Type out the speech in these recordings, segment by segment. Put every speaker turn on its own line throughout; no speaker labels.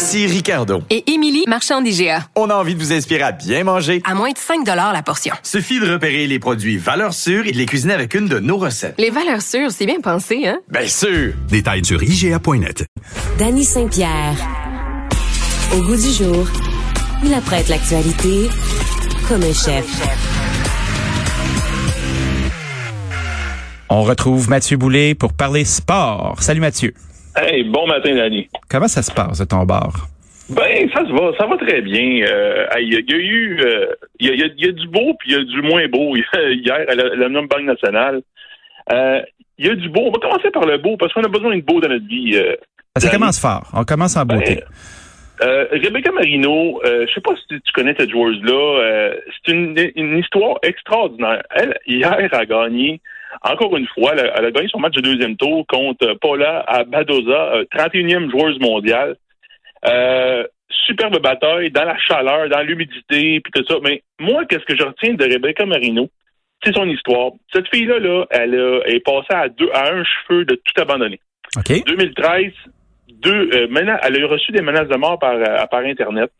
Ici Ricardo.
Et Émilie, marchand d'IGA.
On a envie de vous inspirer à bien manger.
À moins de 5 la portion.
Suffit de repérer les produits valeurs sûres et de les cuisiner avec une de nos recettes.
Les valeurs sûres, c'est bien pensé, hein?
Bien sûr!
Détails sur IGA.net.
Danny Saint-Pierre. Au goût du jour, il apprête l'actualité comme un chef.
On retrouve Mathieu Boulay pour parler sport. Salut Mathieu.
Hey, bon matin, Danny.
Comment ça se passe à ton bar?
Ben, ça se va, ça va très bien. Euh, il y, a eu, il y, a, y, a, du beau puis il y a du moins beau. Hier, à la, la Banque nationale, euh, il y a du beau. On va commencer par le beau parce qu'on a besoin de beau dans notre vie. Euh,
ça commence fort. On commence en beauté.
Ben, euh, Rebecca Marino, euh, je sais pas si tu connais cette joueuse-là. c'est une, une, histoire extraordinaire. Elle, hier, a gagné encore une fois, elle a, gagné son match de deuxième tour contre Paula Badoza, 31e euh, joueuse mondiale. Euh, superbe bataille dans la chaleur, dans l'humidité, puis tout ça. Mais moi, qu'est-ce que je retiens de Rebecca Marino? C'est son histoire. Cette fille-là, là, elle, est passée à, deux, à un cheveu de tout abandonner.
Okay.
2013, deux, euh, elle a reçu des menaces de mort par, par Internet.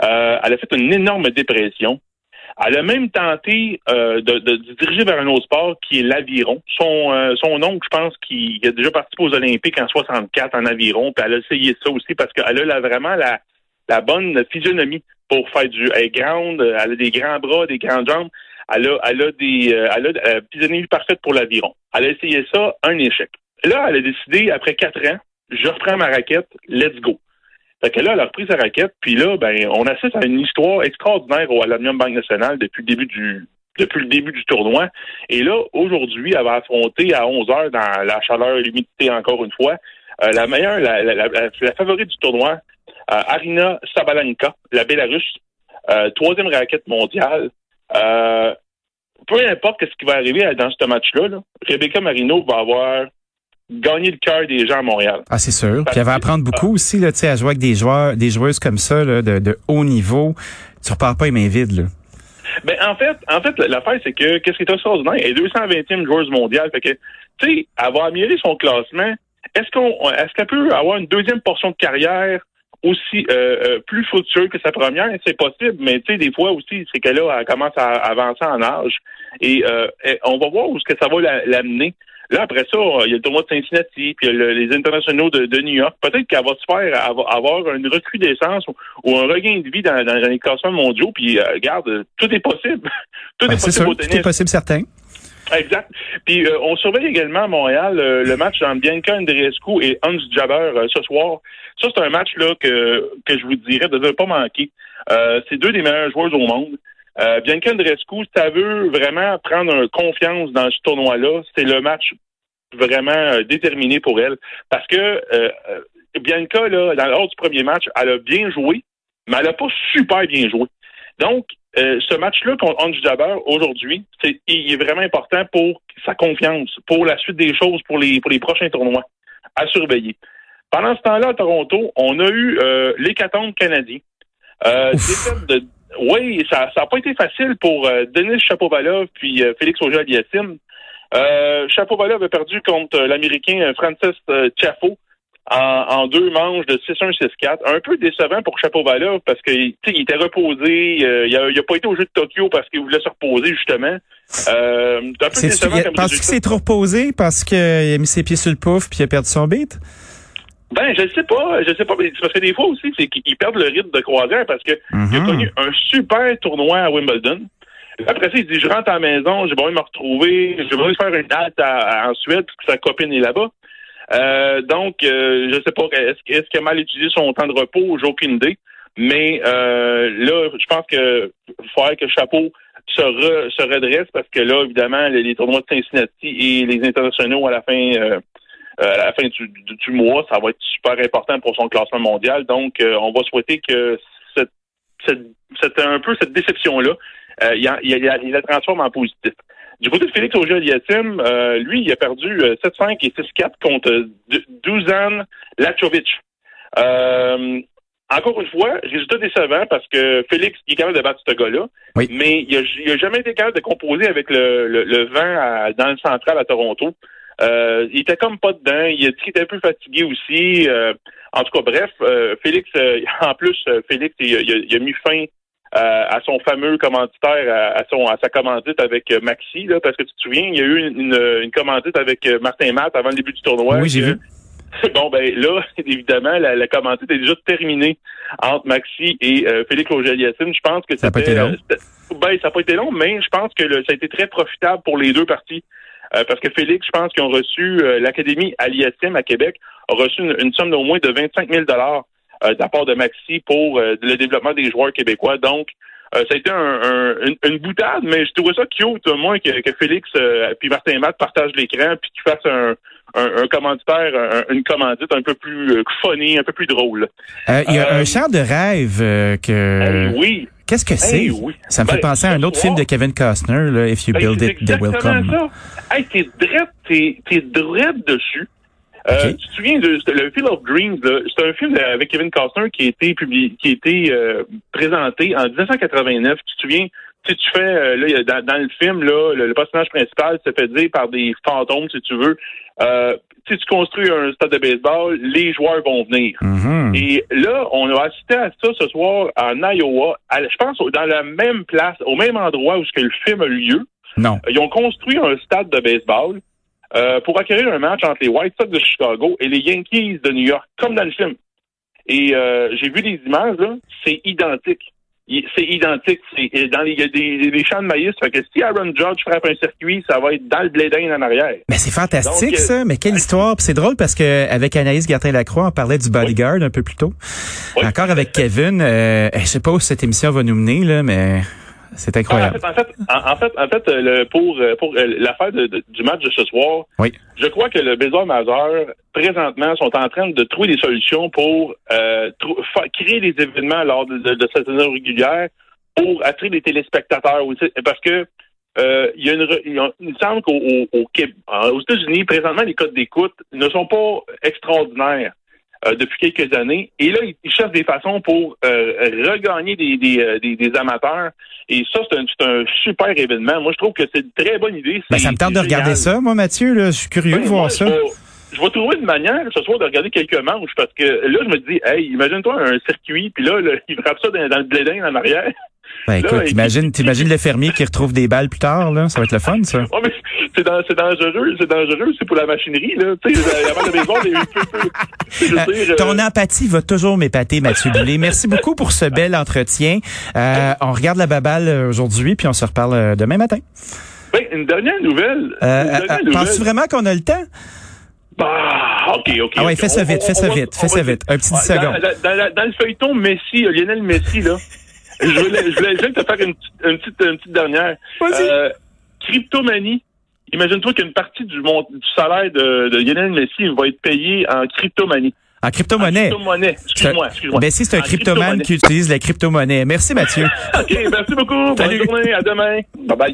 elle a fait une énorme dépression. Elle a même tenté euh, de, de, diriger vers un autre sport qui est l'aviron. Son, euh, son oncle, je pense, qui a déjà participé aux Olympiques en 64 en aviron, puis elle a essayé ça aussi parce qu'elle a vraiment la, la bonne physionomie pour faire du. Elle est grande, elle a des grands bras, des grandes jambes. Elle a, elle a des, euh, elle a la physionomie parfaite pour l'aviron. Elle a essayé ça, un échec. Là, elle a décidé, après quatre ans, je reprends ma raquette, let's go. Fait que là, elle a repris sa raquette, puis là, ben, on assiste à une histoire extraordinaire au Aluminium Banque Nationale depuis le début du depuis le début du tournoi. Et là, aujourd'hui, elle va affronter à 11 heures dans la chaleur et l'humidité encore une fois, euh, la meilleure, la, la, la, favorite du tournoi, euh, Arina Sabalenka, la Bélarusse, euh, troisième raquette mondiale. peu importe ce qui va arriver dans ce match-là, là, Rebecca Marino va avoir gagner le cœur des gens à Montréal.
Ah, c'est sûr. Puis elle va apprendre beaucoup aussi là, à jouer avec des joueurs, des joueuses comme ça là, de, de, haut niveau. Tu repars pas les mains vides. Là.
Ben, en fait, en fait, l'affaire, c'est que qu'est-ce qui est extraordinaire? Elle est 220e joueuse mondiale. Fait que, tu sais, elle va améliorer son classement. Est-ce qu'on est-ce qu'elle peut avoir une deuxième portion de carrière aussi euh, euh plus fructueuse que sa première? C'est possible, mais tu sais, des fois aussi, c'est que là, elle commence à avancer en âge. Et euh, on va voir où ce que ça va l'amener. Là, après ça, il y a le tournoi de Cincinnati, puis les internationaux de, New York. Peut-être qu'elle va se faire avoir une recrudescence ou, ou un regain de vie dans, dans les classements mondiaux. Puis, euh, regarde, tout est possible.
tout est possible au tennis. Tout est possible, certain.
Exact. Puis euh, on surveille également à Montréal euh, le match entre Bianca Andreescu et Hans Jabber ce soir. Ça, c'est un match là que, que je vous dirais de ne pas manquer. c'est deux des meilleurs joueurs au monde. Euh, Bianca Andreescu, ça veut vraiment prendre confiance dans ce tournoi-là, c'est le match vraiment euh, déterminé pour elle. Parce que euh, Bianca, là, dans l'ordre du premier match, elle a bien joué, mais elle n'a pas super bien joué. Donc, ce match-là contre Ange Jabber aujourd'hui, c'est, il est vraiment important pour sa confiance, pour la suite des choses, pour les, pour les prochains tournois à surveiller. Pendant ce temps-là, à Toronto, on a eu euh, l'hécatombe canadien. Euh, de oui, ça n'a pas été facile pour euh, Denis Chapovalov puis euh, Félix Auger-Aliassime. Euh, Chapovalov a perdu contre l'Américain Francis Chaffo en, deux manches de 6-1, 6-4. Un peu décevant pour Chapovalov parce qu'il était reposé. il n'a pas été au jeu de Tokyo parce qu'il voulait se reposer, justement.
Euh, un peu décevant Penses-tu que c'est trop reposé parce qu'il a mis ses pieds sur le pouf puis il a perdu son beat?
Ben, je sais pas, je sais pas, parce que des fois aussi, c'est qu'ils perdent le rythme de croisière parce que il a mhm. connu un super tournoi à Wimbledon. Après ça, il dit, je rentre à la maison, j'ai besoin de me retrouver, j'ai besoin de faire une date en Suède parce que sa copine est là-bas. Euh, donc, euh, je sais pas, est-ce est qu'il a mal utilisé son temps de repos? J'ai aucune idée. Mais euh, là, je pense que faut que Chapeau se, redresse parce que là, évidemment, les, tournois de Cincinnati et les internationaux à la fin euh, à la fin du, du, du, mois. Ça va être super important pour son classement mondial. Donc, on va souhaiter que cette, cette, cette un peu cette déception-là, il, il, il, il la transforme en positif. Du côté de Félix Auger-Aliassime, euh, lui, il a perdu 7-5 et 6-4 contre Dusan Lachovic. Euh, encore une fois, résultat décevant parce que Félix il est capable de battre ce gars-là,
oui.
mais il n'a a jamais été capable de composer avec le, le, le vent à, dans le central à Toronto. Euh, il était comme pas dedans. Il, il était un peu fatigué aussi. Euh, en tout cas, bref, euh, Félix, euh, en plus, Félix, il, il, il, a mis fin à son fameux commanditaire, à, son, à sa commandite avec Maxi, là, parce que tu te souviens, il y a eu une, une, une commandite avec Martin Matt avant le début du tournoi.
Oui, j'ai vu.
Bon, ben là, évidemment, la, la commandite est déjà terminée entre Maxi et euh, Félix Auger-Aliassime. Je pense que
ça n'a pas été long.
ben, ça n'a pas été long, mais je pense que le, ça a été très profitable pour les deux parties. Euh, parce que Félix, je pense qu'ils ont reçu, euh, l'Académie Aliassime à Québec a reçu une, une somme d'au moins de 25 000 euh, de la part de Maxi pour euh, le développement des joueurs québécois. Donc, euh, ça a été un, un, une, une, boutade, mais je trouvais ça cute, au moins, que, que Félix euh, puis Martin Matt partagent l'écran puis qu'ils fassent un, un, un commanditaire, un, une commandite un peu plus euh, funny, un peu plus drôle.
Il y a un chant de rêve que...
Hey, oui.
Qu'est-ce que c'est?
Hey, oui.
Ça me fait
Ben,
penser à un autre film de Kevin Costner, là, If You
Ben,
Build It, They Will Come.
Ça. Hey, t'es drette, t'es, t'es drette dessus. Euh. Tu te souviens de le Field of Dreams, c'est un film avec Kevin Costner qui a été publié, qui a été euh, présenté en 1989. Tu te souviens, si tu fais euh, là, dans, dans le film là, le, le personnage principal se fait dire par des fantômes, si tu veux. Euh, si tu construis un stade de baseball, les joueurs vont venir.
Mhm.
Et là, on a assisté à ça ce soir en Iowa, à- je pense dans la même place, au même endroit où ce que le film a eu lieu.
Non.
Ils ont construit un stade de baseball euh, pour acquérir un match entre les White Sox de Chicago et les Yankees de New York, comme dans le film. Et euh, j'ai vu des images, là, c'est identique. C'est identique. C'est dans les, des, des champs de maïs. Fait que si Aaron Judge frappe un circuit, ça va être dans le blé en arrière.
Mais c'est fantastique,
Donc, euh,
ça. Mais quelle histoire. C'est drôle parce que avec Anaïs Gertin-Lacroix, on parlait du bodyguard un peu plus tôt.
Oui.
Encore avec Kevin. Euh, je sais pas où cette émission va nous mener, là, mais c'est incroyable.
en fait, en, fait, en fait, le, pour euh, pour l'affaire de- de- du match de ce soir,
Oui.
je crois que le baseball majeur présentement sont en train de trouver des solutions pour euh, créer des événements lors de, de, de cette saison régulière pour attirer des téléspectateurs aussi, parce que euh, il y a une, re- il y a- il me semble qu'au au, au Québec- aux États-Unis présentement les codes d'écoute ne sont pas extraordinaires. Euh, depuis quelques années. Et là, ils, cherchent des façons pour euh, regagner des, des, euh, des, des amateurs. Et ça, c'est un, un super événement. Moi, je trouve que c'est une très bonne idée.
Ben, ça me tente de regarder ça, moi, Mathieu. Là. Je suis curieux de
moi,
voir ça.
Je vais, je vais trouver une manière ce soir de regarder quelques manches parce que là, je me dis, hey, imagine-toi un circuit, puis là, là, il frappe ça dans, dans le blédin en arrière.
Ben, écoute,
là,
t'imagines, t'imagines le fermier qui retrouve des balles plus tard, là? Ça va être le fun, ça.
Ouais, mais c'est dan- c'est dangereux, c'est dangereux aussi pour la machinerie, là. Tu sais, avant le baseball, il y a eu peu,
Euh, Ton
euh,
empathie va toujours m'épater, Mathieu Boulay. Merci beaucoup pour ce bel entretien. Euh, on regarde la baballe euh, aujourd'hui, puis on se reparle demain matin.
ben, une dernière nouvelle.
Euh,
nouvelle.
Penses-tu vraiment qu'on a le temps?
Bah, OK, OK.
Ah ouais, fais ça vite, fais ça vite, fais ça vite. Un petit 10
Ouais,
secondes.
Dans, dans- le feuilleton Messi, Lionel Messi, là, je voulais, je voulais juste te faire une, petite- une, petite, une petite dernière.
Vas-y.
Euh, cryptomanie. Imagine-toi qu'une partie du, mont- du salaire de, de Lionel Messi va être payée en cryptomanie.
En crypto-monnaie.
Crypto-monnaie. Excuse-moi, excuse-moi.
Ben, si c'est un cryptomane qui utilise la crypto-monnaie. Merci, Mathieu.
OK, merci beaucoup.
Salut.
Bonne journée. À demain. Bye-bye.